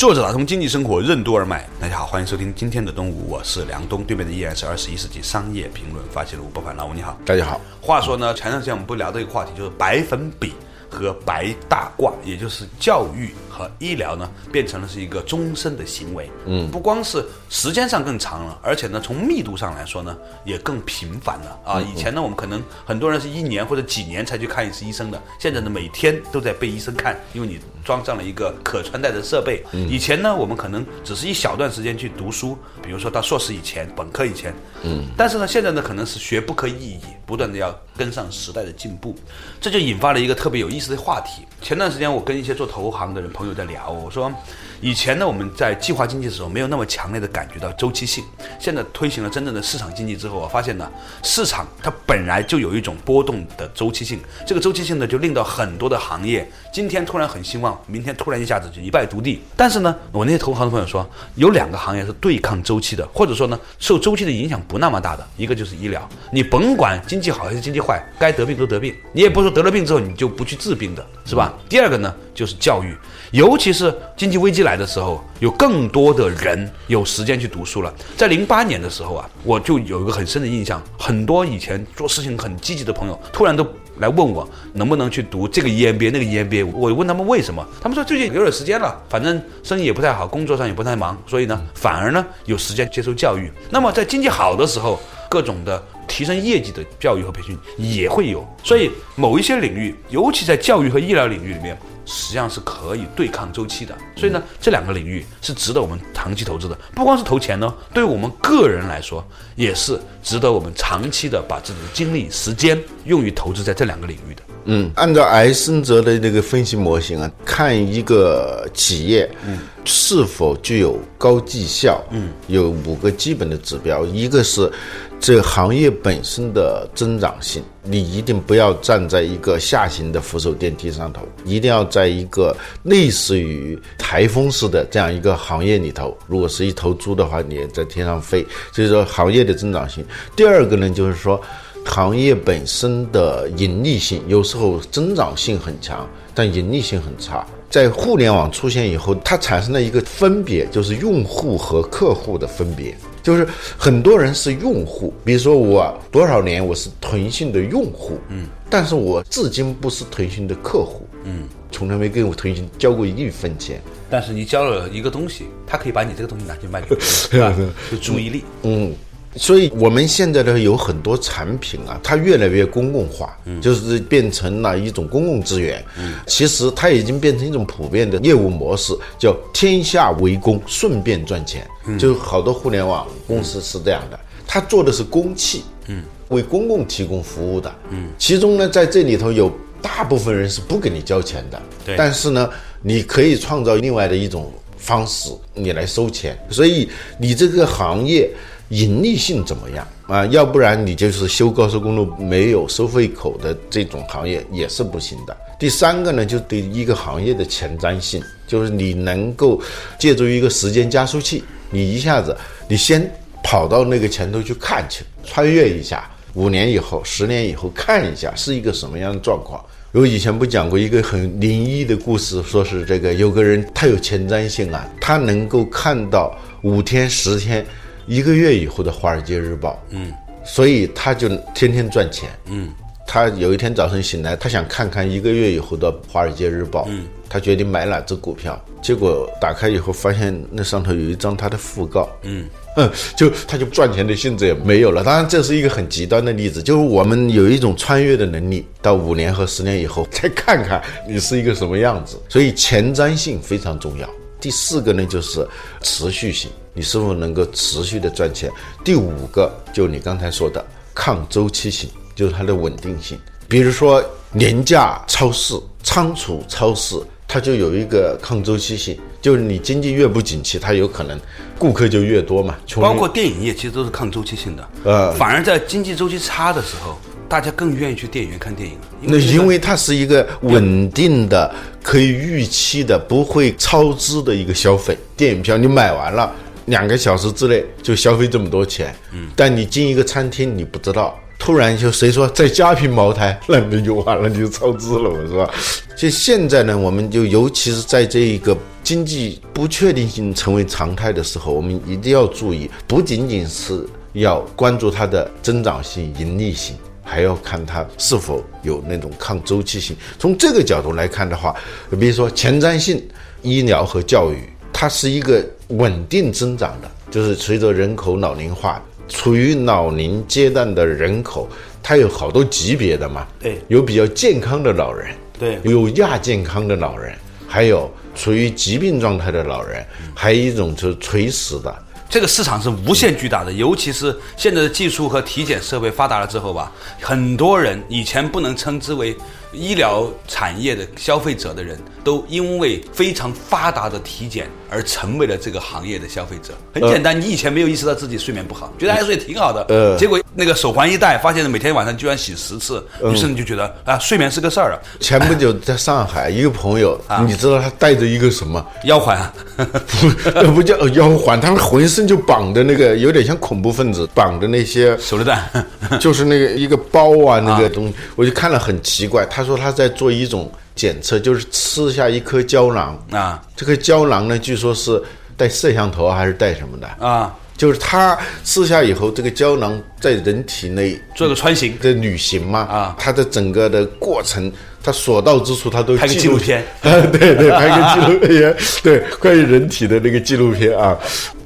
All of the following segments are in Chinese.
作者打通经济生活任督二脉，大家好，欢迎收听今天的东吴，我是梁东，对面的依然是二十一世纪商业评论发起人吴伯凡，老吴你好，大家好。话说呢，前段时间我们不聊的一个话题，就是白粉笔和白大褂，也就是教育和医疗呢，变成了是一个终身的行为。嗯，不光是时间上更长了，而且呢，从密度上来说呢，也更频繁了啊。以前呢，我们可能很多人是一年或者几年才去看一次医生的，现在呢，每天都在被医生看，因为你装上了一个可穿戴的设备。以前呢，我们可能只是一小段时间去读书，比如说到硕士以前、本科以前。嗯，但是呢，现在呢，可能是学不可以已，不断的要跟上时代的进步，这就引发了一个特别有意思的话题。前段时间我跟一些做投行的人朋友在聊，我说，以前呢我们在计划经济的时候没有那么强烈的感觉到周期性，现在推行了真正的市场经济之后，我发现呢，市场它本来就有一种波动的周期性，这个周期性呢就令到很多的行业今天突然很兴旺，明天突然一下子就一败涂地。但是呢，我那些投行的朋友说，有两个行业是对抗周期的，或者说呢受周期的影响不那么大的，一个就是医疗，你甭管经济好还是经济坏，该得病都得病，你也不是说得了病之后你就不去治病的，是吧？第二个呢就是教育，尤其是经济危机来的时候，有更多的人有时间去读书了。在零八年的时候啊，我就有一个很深的印象，很多以前做事情很积极的朋友，突然都来问我能不能去读这个 EMBA 那个 EMBA。我问他们为什么，他们说最近有点时间了，反正生意也不太好，工作上也不太忙，所以呢，反而呢有时间接受教育。那么在经济好的时候，各种的提升业绩的教育和培训也会有。所以某一些领域，尤其在教育和医疗领域里面。实际上是可以对抗周期的，所以呢，这两个领域是值得我们长期投资的。不光是投钱呢，对于我们个人来说，也是值得我们长期的把自己的精力、时间用于投资在这两个领域的。嗯，按照埃森哲的这个分析模型啊，看一个企业，嗯，是否具有高绩效，嗯，有五个基本的指标，一个是这行业本身的增长性，你一定不要站在一个下行的扶手电梯上头，一定要在一个类似于台风式的这样一个行业里头。如果是一头猪的话，你也在天上飞，所以说行业的增长性。第二个呢，就是说。行业本身的盈利性有时候增长性很强，但盈利性很差。在互联网出现以后，它产生了一个分别，就是用户和客户的分别。就是很多人是用户，比如说我多少年我是腾讯的用户，嗯，但是我至今不是腾讯的客户，嗯，从来没给我腾讯交过一分钱。但是你交了一个东西，他可以把你这个东西拿去卖给别人，对吧？就注意力，嗯。所以，我们现在呢有很多产品啊，它越来越公共化，就是变成了一种公共资源。嗯，其实它已经变成一种普遍的业务模式，叫天下为公，顺便赚钱。嗯，就好多互联网公司是这样的，它做的是公器，嗯，为公共提供服务的。嗯，其中呢，在这里头有大部分人是不给你交钱的。对，但是呢，你可以创造另外的一种方式，你来收钱。所以你这个行业。盈利性怎么样啊？要不然你就是修高速公路没有收费口的这种行业也是不行的。第三个呢，就对一个行业的前瞻性，就是你能够借助一个时间加速器，你一下子你先跑到那个前头去看去，穿越一下，五年以后、十年以后看一下是一个什么样的状况。我以前不讲过一个很灵异的故事，说是这个有个人他有前瞻性啊，他能够看到五天、十天。一个月以后的《华尔街日报》，嗯，所以他就天天赚钱，嗯，他有一天早晨醒来，他想看看一个月以后的《华尔街日报》，嗯，他决定买哪只股票，结果打开以后发现那上头有一张他的讣告，嗯，嗯，就他就赚钱的性质也没有了。当然这是一个很极端的例子，就是我们有一种穿越的能力，到五年和十年以后再看看你是一个什么样子，所以前瞻性非常重要。第四个呢就是持续性。你是否能够持续的赚钱？第五个就你刚才说的抗周期性，就是它的稳定性。比如说廉价超市、仓储超市，它就有一个抗周期性。就是你经济越不景气，它有可能顾客就越多嘛。包括电影业其实都是抗周期性的，呃反而在经济周期差的时候，大家更愿意去电影院看电影。那因为它是一个稳定的、可以预期的、不会超支的一个消费。电影票你买完了，两个小时之内就消费这么多钱，嗯，但你进一个餐厅你不知道，突然就谁说再加瓶茅台，那你就完了，你就超支了嘛，是吧？就现在呢，我们就尤其是在这一个经济不确定性成为常态的时候，我们一定要注意，不仅仅是要关注它的增长性、盈利性。还要看它是否有那种抗周期性。从这个角度来看的话，比如说前瞻性医疗和教育，它是一个稳定增长的，就是随着人口老龄化，处于老龄阶段的人口，它有好多级别的嘛，对。有比较健康的老人，对。有亚健康的老人，还有处于疾病状态的老人，还有一种就是垂死的。这个市场是无限巨大的，尤其是现在的技术和体检设备发达了之后吧，很多人以前不能称之为医疗产业的消费者的人，都因为非常发达的体检而成为了这个行业的消费者。很简单，你以前没有意识到自己睡眠不好，觉得哎睡挺好的，呃结果那个手环一戴，发现每天晚上居然洗十次，于是你就觉得啊睡眠是个事儿了。前不久 在上海，一个朋友，你知道他带着一个什么？腰环啊，不，那不叫腰环，他们浑身就绑的那个，有点像恐怖分子绑的那些，手榴弹，就是那个一个包啊，那个东西，我就看了很奇怪。他说他在做一种检测，就是吃下一颗胶囊。啊，这个胶囊呢，据说是带摄像头还是带什么的。啊？就是他吃下以后，这个胶囊在人体内做个穿行。的旅行嘛，啊。它的整个的过程，它所到之处，它都拍个纪录片。啊，对 对，拍个纪录片，对，关于人体的那个纪录片啊，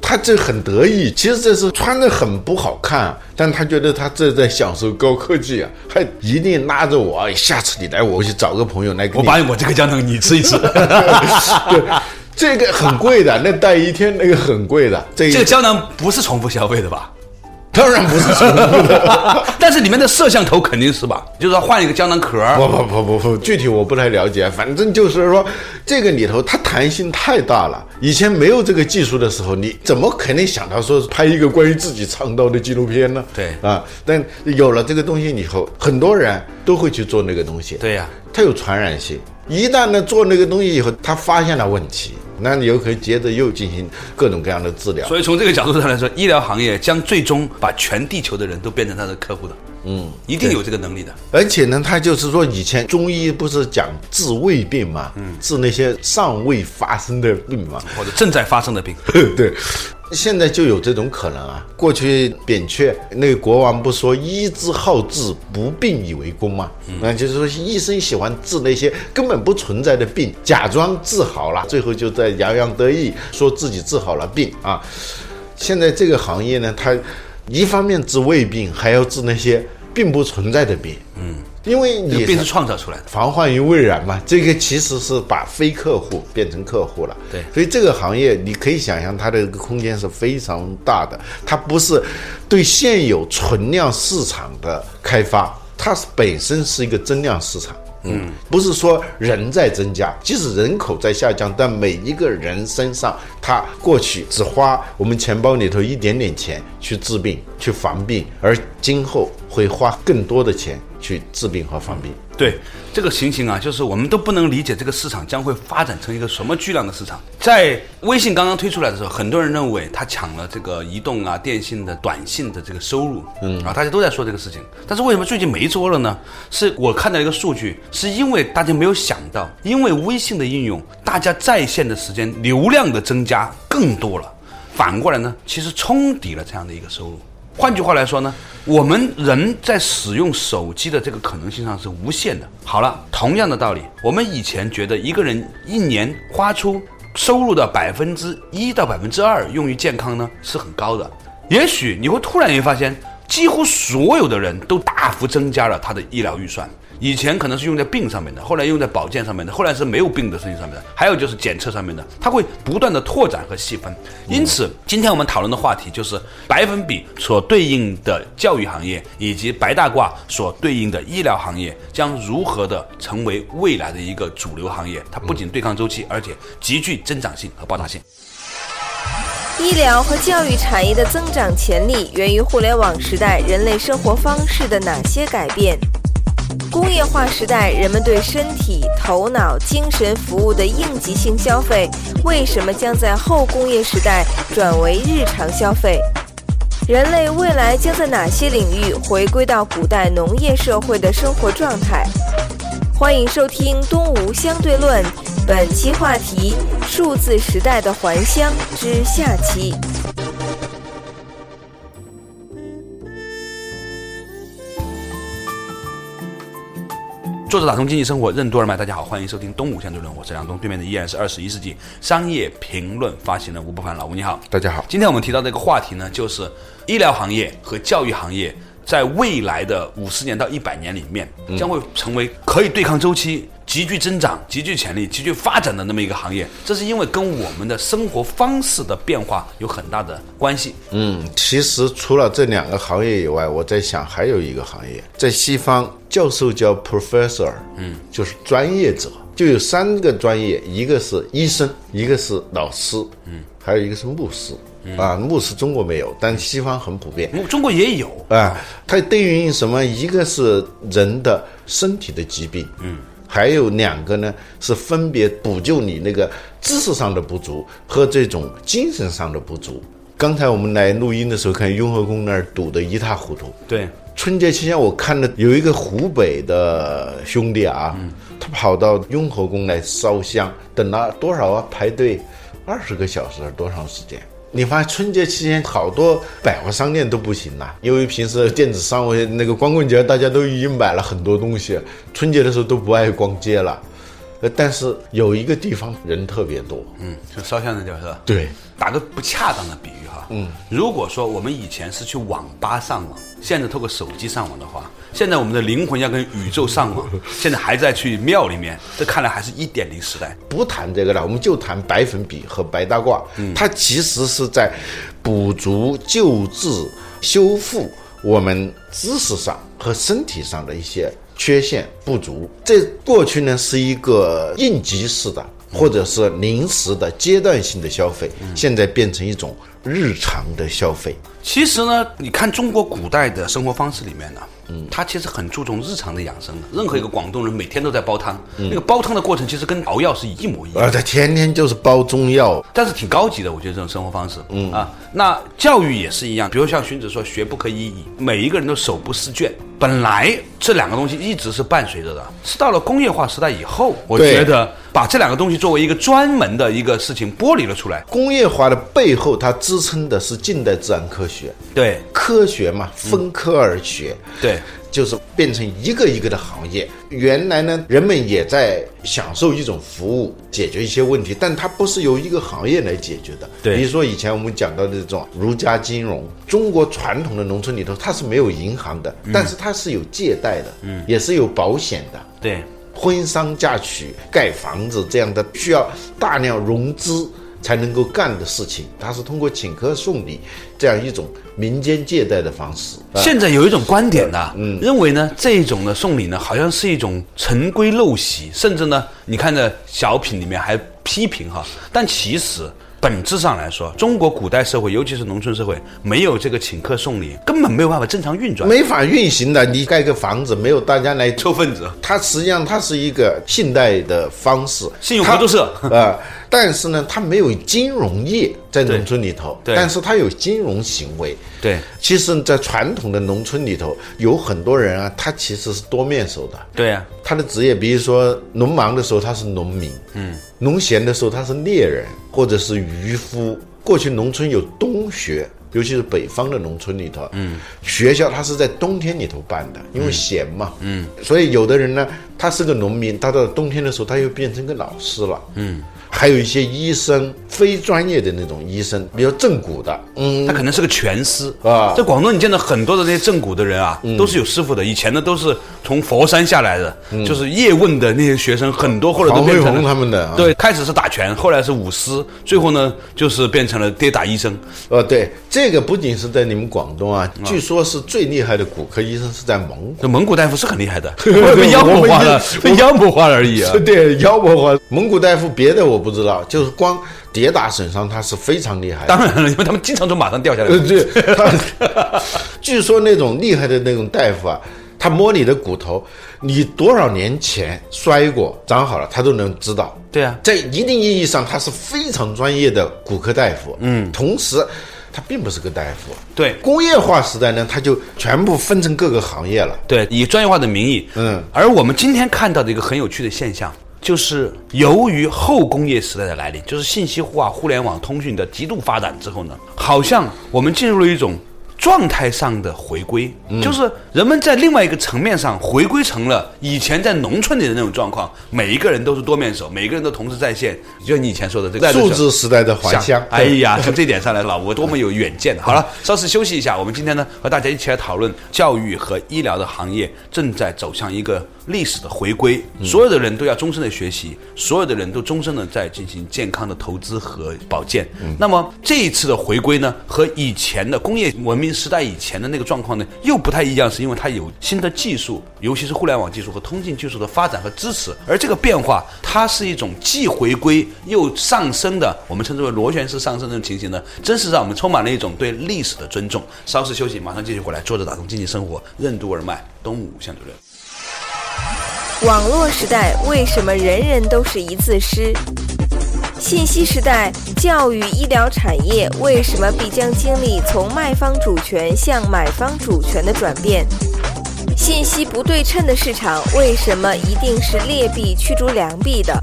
他这很得意，其实这是穿的很不好看，但他觉得他这在享受高科技啊，还一定拉着我，哎下次你来，我去找个朋友来给你我把我这个胶囊你吃一吃。对，这个很贵的，那戴一天那个很贵的，这这个胶囊不是重复消费的吧？当然不是重复的。但是里面的摄像头肯定是吧？就是说换一个胶囊壳儿，不不不不不，具体我不太了解，反正就是说，这个里头它弹性太大了。以前没有这个技术的时候，你怎么可能想到说拍一个关于自己肠道的纪录片呢？对啊，但有了这个东西以后，很多人都会去做那个东西。对呀它有传染性。一旦呢做那个东西以后，他发现了问题，那你又可以接着又进行各种各样的治疗。所以从这个角度上来说，医疗行业将最终把全地球的人都变成他的客户的。嗯，一定有这个能力的。而且呢，他就是说，以前中医不是讲治胃病嘛，嗯治那些尚未发生的病嘛，或者正在发生的病，对，现在就有这种可能啊。过去扁鹊那个国王不说医之好治，不病以为功吗？那就是说医生喜欢治那些根本不存在的病，假装治好了，最后就在洋洋得意说自己治好了病啊。现在这个行业呢，它一方面治胃病，还要治那些并不存在的病。嗯，因为你这个病是创造出来的。防患于未然嘛，这个其实是把非客户变成客户了。对所以这个行业你可以想象它的这个空间是非常大的，它不是对现有存量市场的开发，它是本身是一个增量市场。嗯，不是说人在增加，即使人口在下降，但每一个人身上，他过去只花我们钱包里头一点点钱去治病、去防病，而今后会花更多的钱去治病和防病。对这个情形啊，就是我们都不能理解这个市场将会发展成一个什么巨量的市场。在微信刚刚推出来的时候，很多人认为它抢了这个移动啊、电信的短信的这个收入，嗯啊，大家都在说这个事情。但是为什么最近没做了呢？是我看到一个数据，是因为大家没有想到，因为微信的应用，大家在线的时间、流量的增加更多了，反过来呢，其实冲抵了这样的一个收入。换句话来说呢，我们人在使用手机的这个可能性上是无限的。好了，同样的道理，我们以前觉得一个人一年花出收入的百分之一到百分之二用于健康呢是很高的，也许你会突然间发现，几乎所有的人都大幅增加了他的医疗预算。以前可能是用在病上面的，后来用在保健上面的，后来是没有病的事情上面的，还有就是检测上面的，它会不断的拓展和细分。因此，今天我们讨论的话题就是百分比所对应的教育行业，以及白大褂所对应的医疗行业，将如何的成为未来的一个主流行业。它不仅对抗周期，而且极具增长性和爆炸性。医疗和教育产业的增长潜力源于互联网时代人类生活方式的哪些改变？工业化时代人们对身体、头脑、精神服务的应急性消费，为什么将在后工业时代转为日常消费？人类未来将在哪些领域回归到古代农业社会的生活状态？欢迎收听《东吴相对论》。本期话题：数字时代的还乡之下期。作者打通经济生活任督二脉，大家好，欢迎收听《东吴相对论》，我是梁东，对面的依然是二十一世纪商业评论发行人吴不凡，老吴你好，大家好。今天我们提到这个话题呢，就是医疗行业和教育行业。在未来的五十年到一百年里面，将会成为可以对抗周期、急剧增长、极具潜力、急剧发展的那么一个行业。这是因为跟我们的生活方式的变化有很大的关系。嗯，其实除了这两个行业以外，我在想还有一个行业，在西方教授叫 professor，嗯，就是专业者，就有三个专业，一个是医生，一个是老师，嗯，还有一个是牧师。啊，牧师中国没有，但西方很普遍。中国也有啊，它对应什么？一个是人的身体的疾病，嗯，还有两个呢，是分别补救你那个知识上的不足和这种精神上的不足。刚才我们来录音的时候，看雍和宫那儿堵得一塌糊涂。对，春节期间我看了有一个湖北的兄弟啊，他跑到雍和宫来烧香，等了多少啊？排队二十个小时，多长时间？你发现春节期间好多百货商店都不行了，因为平时电子商务那个光棍节大家都已经买了很多东西，春节的时候都不爱逛街了。呃，但是有一个地方人特别多，嗯，就烧香那地方是吧？对，打个不恰当的比喻哈，嗯，如果说我们以前是去网吧上网，现在透过手机上网的话。现在我们的灵魂要跟宇宙上网，现在还在去庙里面，这看来还是一点零时代。不谈这个了，我们就谈白粉笔和白大褂。它其实是在补足、救治、修复我们知识上和身体上的一些缺陷不足。这过去呢是一个应急式的，或者是临时的阶段性的消费，现在变成一种日常的消费。其实呢，你看中国古代的生活方式里面呢。嗯，他其实很注重日常的养生的。任何一个广东人每天都在煲汤，那个煲汤的过程其实跟熬药是一模一样。啊，他天天就是煲中药，但是挺高级的，我觉得这种生活方式。嗯啊，那教育也是一样，比如像荀子说“学不可以已”，每一个人都手不释卷。本来这两个东西一直是伴随着的，是到了工业化时代以后，我觉得把这两个东西作为一个专门的一个事情剥离了出来。工业化的背后，它支撑的是近代自然科学。对，科学嘛，分科而学。对。就是变成一个一个的行业。原来呢，人们也在享受一种服务，解决一些问题，但它不是由一个行业来解决的。对，比如说以前我们讲到的这种儒家金融，中国传统的农村里头它是没有银行的，但是它是有借贷的，嗯，也是有保险的。对，婚丧嫁娶、盖房子这样的需要大量融资。才能够干的事情，它是通过请客送礼这样一种民间借贷的方式。现在有一种观点呢，嗯，认为呢这种的送礼呢，好像是一种陈规陋习，甚至呢，你看着小品里面还批评哈，但其实本质上来说，中国古代社会，尤其是农村社会，没有这个请客送礼，根本没有办法正常运转，没法运行的。你盖个房子，没有大家来凑份子，它实际上它是一个信贷的方式，信用合作社啊。但是呢，它没有金融业在农村里头，但是它有金融行为。对，其实，在传统的农村里头，有很多人啊，他其实是多面手的。对呀，他的职业，比如说农忙的时候他是农民，嗯，农闲的时候他是猎人或者是渔夫。过去农村有冬学，尤其是北方的农村里头，嗯，学校他是在冬天里头办的，因为闲嘛，嗯，所以有的人呢，他是个农民，他到冬天的时候他又变成个老师了，嗯。还有一些医生，非专业的那种医生，比如正骨的，嗯，他可能是个拳师啊。在广东，你见到很多的那些正骨的人啊，都是有师傅的。以前呢，都是从佛山下来的，就是叶问的那些学生，很多后来都变成了他们的啊对，开始是打拳，后来是舞狮，最后呢就是变成了跌打医生。呃，对，这个不仅是在你们广东啊，据说是最厉害的骨科医生是在蒙古。这蒙古大夫是很厉害的，被妖魔化了，被妖魔化了而已啊。对，妖魔化蒙古大夫，别的我不知道，就是光跌打损伤他是非常厉害的。当然了，因为他们经常从马上掉下来呃，。对，他据说那种厉害的那种大夫啊，他摸你的骨头，你多少年前摔过、长好了，他都能知道。对啊在一定意义上，他是非常专业的骨科大夫。嗯，同时。他并不是个大夫，对工业化时代呢，他就全部分成各个行业了。对，以专业化的名义，嗯而我们今天看到的一个很有趣的现象，就是由于后工业时代的来临，就是信息化、互联网通讯的极度发展之后呢，好像我们进入了一种状态上的回归，就是人们在另外一个层面上回归成了以前在农村里的那种状况，每一个人都是多面手，每个人都同时在线，就像你以前说的这个数字时代的还乡，哎呀，从这点上来，老吴多么有远见！好了，稍事休息一下，我们今天呢和大家一起来讨论教育和医疗的行业正在走向一个历史的回归，所有的人都要终身的学习，所有的人都终身的在进行健康的投资和保健。那么这一次的回归呢，和以前的工业文明时代以前的那个状况呢又不太一样，是因为它有新的技术，尤其是互联网技术和通信技术的发展和支持，而这个变化它是一种既回归又上升的，我们称之为螺旋式上升的这种情形呢，真是让我们充满了一种对历史的尊重。稍事休息，马上继续回来，坐着打通经济生活，任督二脉，东吴相对论。网络时代为什么人人都是一字师？信息时代，教育医疗产业为什么必将经历从卖方主权向买方主权的转变？信息不对称的市场为什么一定是劣币驱逐良币的？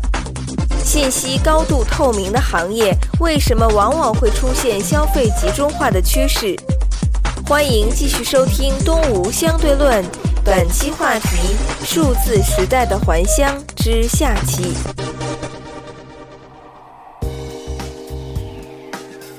信息高度透明的行业为什么往往会出现消费集中化的趋势？欢迎继续收听《东吴相对论》，本期话题：数字时代的还乡之下期。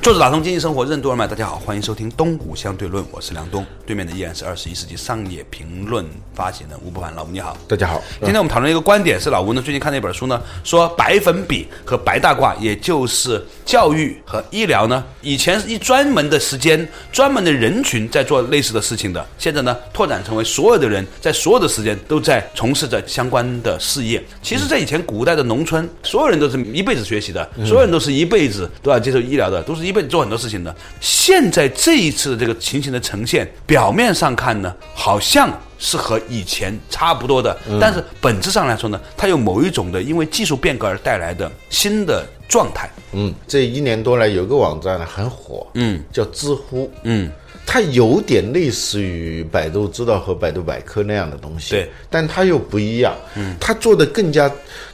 作者打通经济生活任督二脉，大家好，欢迎收听《东吴相对论》，我是梁东，对面的依然是二十一世纪商业评论发行人吴不凡，老吴你好。大家好，今天我们讨论一个观点是老吴呢最近看了一本书呢，说白粉笔和白大褂，也就是教育和医疗呢，以前是一专门的时间、专门的人群在做类似的事情的，现在呢拓展成为所有的人在所有的时间都在从事着相关的事业。其实，在以前古代的农村，所有人都是一辈子学习的，所有人都是一辈子都要接受医疗的，都是一辈子做很多事情的。现在这一次的这个情形的呈现，表面上看呢，好像。是和以前差不多的，但是本质上来说呢，它有某一种的因为技术变革而带来的新的状态。嗯，这一年多来有个网站呢很火，嗯，叫知乎，嗯，它有点类似于百度知道和百度百科那样的东西，对，但它又不一样，嗯，它做的更加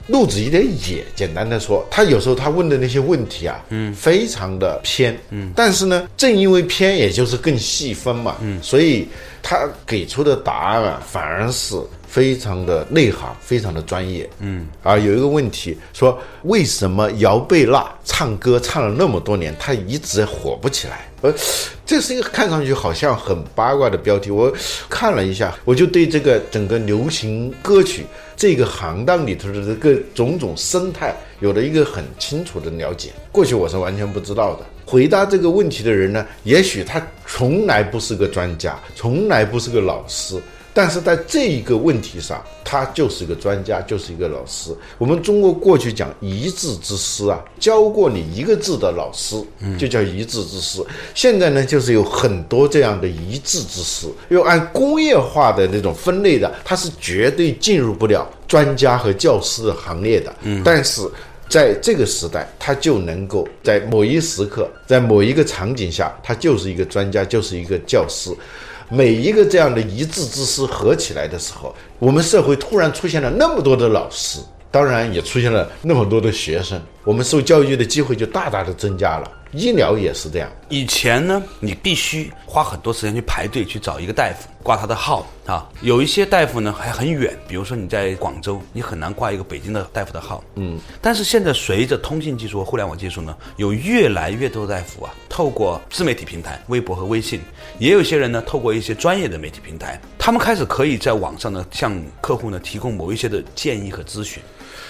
路子有点野。简单的说，他有时候他问的那些问题啊，嗯，非常的偏，嗯，但是呢，正因为偏，也就是更细分嘛，嗯，所以他给出的答案啊，反而是。非常的内行，非常的专业，嗯，啊，有一个问题说，为什么姚贝娜唱歌唱了那么多年，她一直火不起来？呃，这是一个看上去好像很八卦的标题，我看了一下，我就对这个整个流行歌曲这个行当里头的这个种种生态有了一个很清楚的了解。过去我是完全不知道的。回答这个问题的人呢，也许他从来不是个专家，从来不是个老师。但是在这一个问题上，他就是一个专家，就是一个老师。我们中国过去讲一字之师啊，教过你一个字的老师，就叫一字之师。现在呢，就是有很多这样的一字之师，又按工业化的那种分类的，他是绝对进入不了专家和教师的行列的。嗯，但是。在这个时代，他就能够在某一时刻，在某一个场景下，他就是一个专家，就是一个教师。每一个这样的一字之师合起来的时候，我们社会突然出现了那么多的老师，当然也出现了那么多的学生，我们受教育的机会就大大的增加了。医疗也是这样，以前呢，你必须花很多时间去排队去找一个大夫。挂他的号啊。有一些大夫呢还很远，比如说你在广州，你很难挂一个北京的大夫的号。嗯，但是现在随着通信技术和互联网技术呢，有越来越多的大夫啊，透过自媒体平台、微博和微信，也有些人呢透过一些专业的媒体平台，他们开始可以在网上呢向客户呢提供某一些的建议和咨询。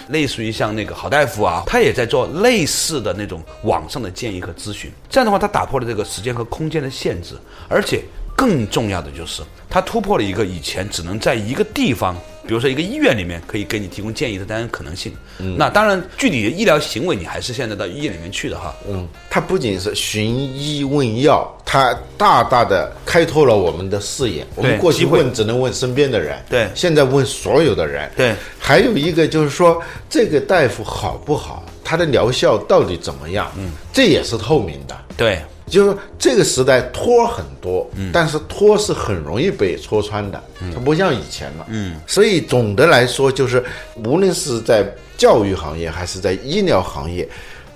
类似于像那个好大夫啊，他也在做类似的那种网上的建议和咨询。这样的话，他打破了这个时间和空间的限制，而且更重要的就是，它突破了一个以前只能在一个地方，比如说一个医院里面可以给你提供建议的单可能性。嗯那当然，具体的医疗行为你还是现在到医院里面去的哈。嗯，它不仅是寻医问药，它大大的开拓了我们的视野。我们过去问只能问身边的人，对，现在问所有的人，对。还有一个就是说，这个大夫好不好，他的疗效到底怎么样？嗯，这也是透明的。对，就是这个时代托很多，嗯，但是托是很容易被戳穿的，它不像以前了。嗯，所以总的来说，就是无论是在教育行业还是在医疗行业，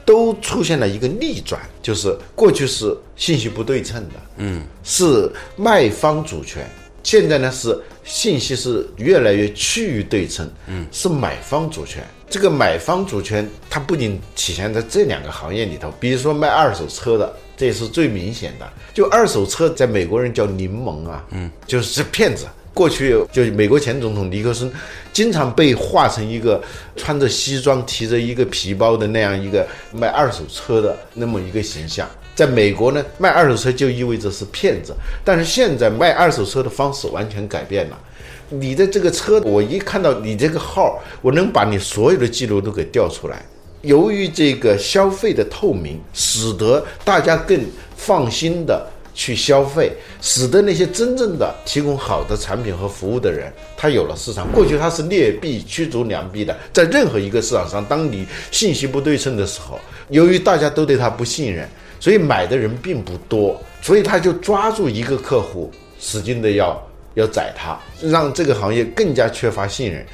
都出现了一个逆转，就是过去是信息不对称的，嗯，是卖方主权。现在呢是信息是越来越趋于对称，嗯，是买方主权。这个买方主权它不仅体现在这两个行业里头，比如说卖二手车的，这也是最明显的。就二手车在美国人叫柠檬啊，嗯，就是骗子。过去就美国前总统尼克松，经常被画成一个穿着西装、提着一个皮包的那样一个卖二手车的那么一个形象。在美国呢，卖二手车就意味着是骗子。但是现在卖二手车的方式完全改变了。你的这个车，我一看到你这个号，我能把你所有的记录都给调出来。由于这个消费的透明，使得大家更放心的去消费，使得那些真正的提供好的产品和服务的人，他有了市场。过去他是劣币驱逐良币的，在任何一个市场上，当你信息不对称的时候，由于大家都对他不信任。所以买的人并不多，所以他就抓住一个客户，使劲的要要宰他，让这个行业更加缺乏信任。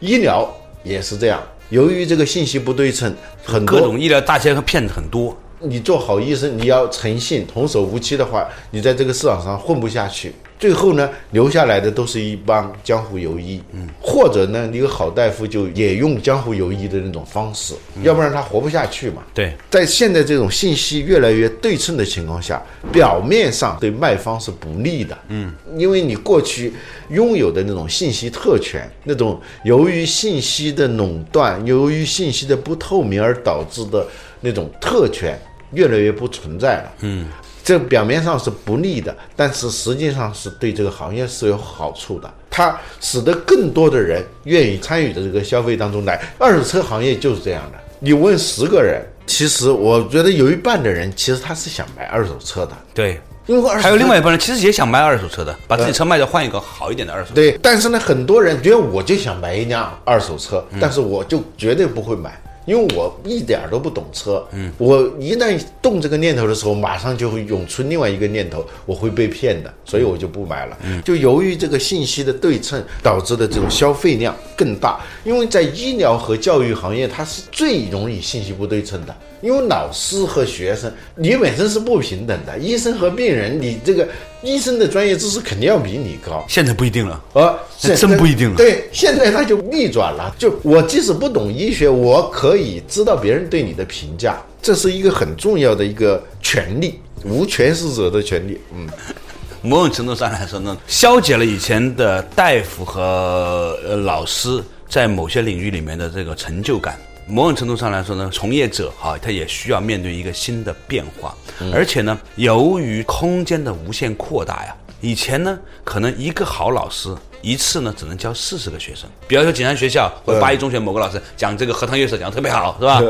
医疗也是这样，由于这个信息不对称，很多各种医疗大仙和骗子很多。你做好医生，你要诚信、童叟无欺的话，你在这个市场上混不下去。最后呢，留下来的都是一帮江湖游医，嗯，或者呢，一个好大夫就也用江湖游医的那种方式，要不然他活不下去嘛。对，在现在这种信息越来越对称的情况下，表面上对卖方是不利的，嗯，因为你过去拥有的那种信息特权，那种由于信息的垄断，由于信息的不透明而导致的那种特权，越来越不存在了，嗯。这表面上是不利的，但是实际上是对这个行业是有好处的。它使得更多的人愿意参与到这个消费当中来。二手车行业就是这样的。你问十个人，其实我觉得有一半的人其实他是想买二手车的。对，因为还有另外一半人其实也想买二手车的，把自己车卖掉换一个好一点的二手。对，但是呢，很多人觉得我就想买一辆二手车，但是我就绝对不会买。因为我一点儿都不懂车，嗯，我一旦动这个念头的时候，马上就会涌出另外一个念头，我会被骗的，所以我就不买了。嗯就由于这个信息的对称导致的这种消费量更大，因为在医疗和教育行业，它是最容易信息不对称的。因为老师和学生，你本身是不平等的。医生和病人，你这个医生的专业知识肯定要比你高。现在不一定了，啊，真不一定了。对，现在他就逆转了。就我即使不懂医学，我可以知道别人对你的评价，这是一个很重要的一个权利，无权势者的权利。嗯，某种程度上来说呢，消解了以前的大夫和呃老师在某些领域里面的这个成就感。某种程度上来说呢，从业者哈，他也需要面对一个新的变化，而且呢，由于空间的无限扩大呀，以前呢，可能一个好老师一次呢只能教四十个学生，比方说景山学校或者八一中学某个老师讲这个荷塘月色讲的特别好，是吧？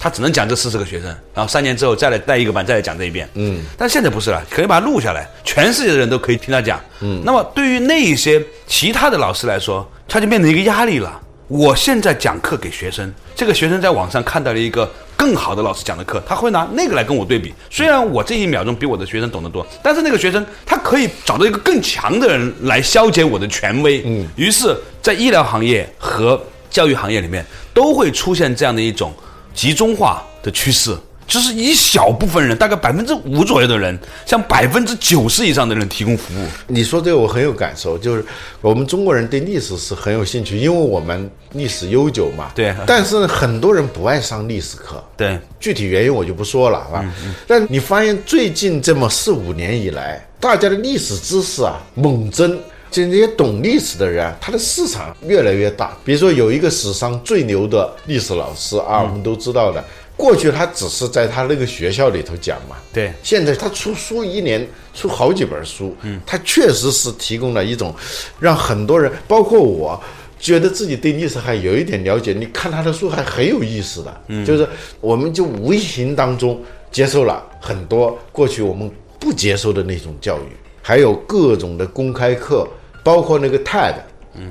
他只能讲这四十个学生，然后三年之后再来带一个班再来讲这一遍。嗯，但现在不是了，可以把它录下来，全世界的人都可以听他讲。嗯，那么对于那一些其他的老师来说，他就变成一个压力了。我现在讲课给学生，这个学生在网上看到了一个更好的老师讲的课，他会拿那个来跟我对比。虽然我这一秒钟比我的学生懂得多，但是那个学生他可以找到一个更强的人来消解我的权威。嗯，于是，在医疗行业和教育行业里面，都会出现这样的一种集中化的趋势。就是一小部分人，大概百分之五左右的人，向百分之九十以上的人提供服务。你说这个我很有感受，就是我们中国人对历史是很有兴趣，因为我们历史悠久嘛。对但是很多人不爱上历史课。对，具体原因我就不说了啊。但你发现最近这么四五年以来，大家的历史知识啊猛增。就那些懂历史的人啊，他的市场越来越大。比如说有一个史上最牛的历史老师啊，我们都知道的。过去他只是在他那个学校里头讲嘛，对。现在他出书一年出好几本书，嗯，他确实是提供了一种让很多人，包括我，觉得自己对历史还有一点了解。你看他的书还很有意思的，嗯，就是我们就无形当中接受了很多过去我们不接受的那种教育，还有各种的公开课，包括那个 TED，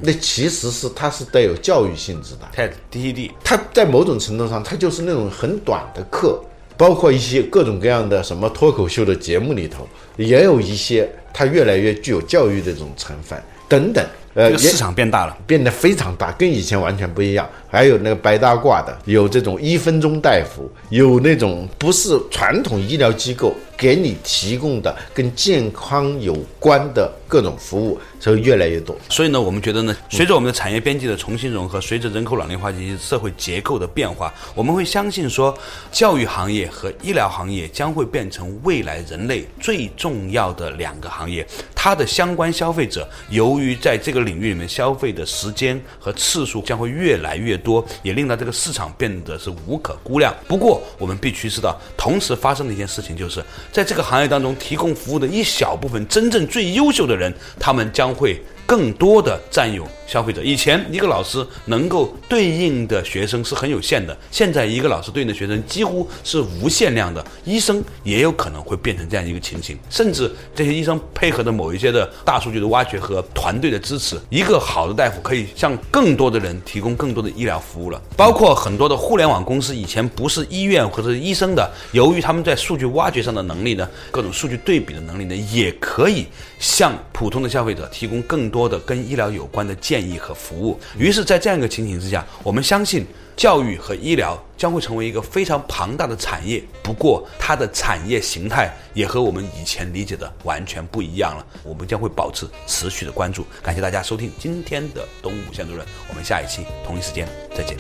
那其实是它是带有教育性质的。TED TED，它在某种程度上，它就是那种很短的课，包括一些各种各样的什么脱口秀的节目里头，也有一些它越来越具有教育的这种成分等等。呃，这个市场变大了。变得非常大，跟以前完全不一样。还有那个白大褂的，有这种一分钟大夫，有那种不是传统医疗机构给你提供的跟健康有关的各种服务，就越来越多。所以呢，我们觉得呢，随着我们的产业边际的重新融合，随着人口老龄化及社会结构的变化，我们会相信说，教育行业和医疗行业将会变成未来人类最重要的两个行业。它的相关消费者，由于在这个领域里面消费的时间和次数将会越来越多，也令到这个市场变得是无可估量。不过，我们必须知道，同时发生的一件事情就是，在这个行业当中提供服务的一小部分真正最优秀的人，他们将会。更多的占有消费者。以前一个老师能够对应的学生是很有限的，现在一个老师对应的学生几乎是无限量的。医生也有可能会变成这样一个情形，甚至这些医生配合的某一些的大数据的挖掘和团队的支持，一个好的大夫可以向更多的人提供更多的医疗服务了。包括很多的互联网公司以前不是医院或者医生的，由于他们在数据挖掘上的能力呢，各种数据对比的能力呢，也可以向普通的消费者提供更多。多的跟医疗有关的建议和服务，于是，在这样一个情形之下，我们相信教育和医疗将会成为一个非常庞大的产业。不过，它的产业形态也和我们以前理解的完全不一样了。我们将会保持持续的关注。感谢大家收听今天的东吴相对论，我们下一期同一时间再见。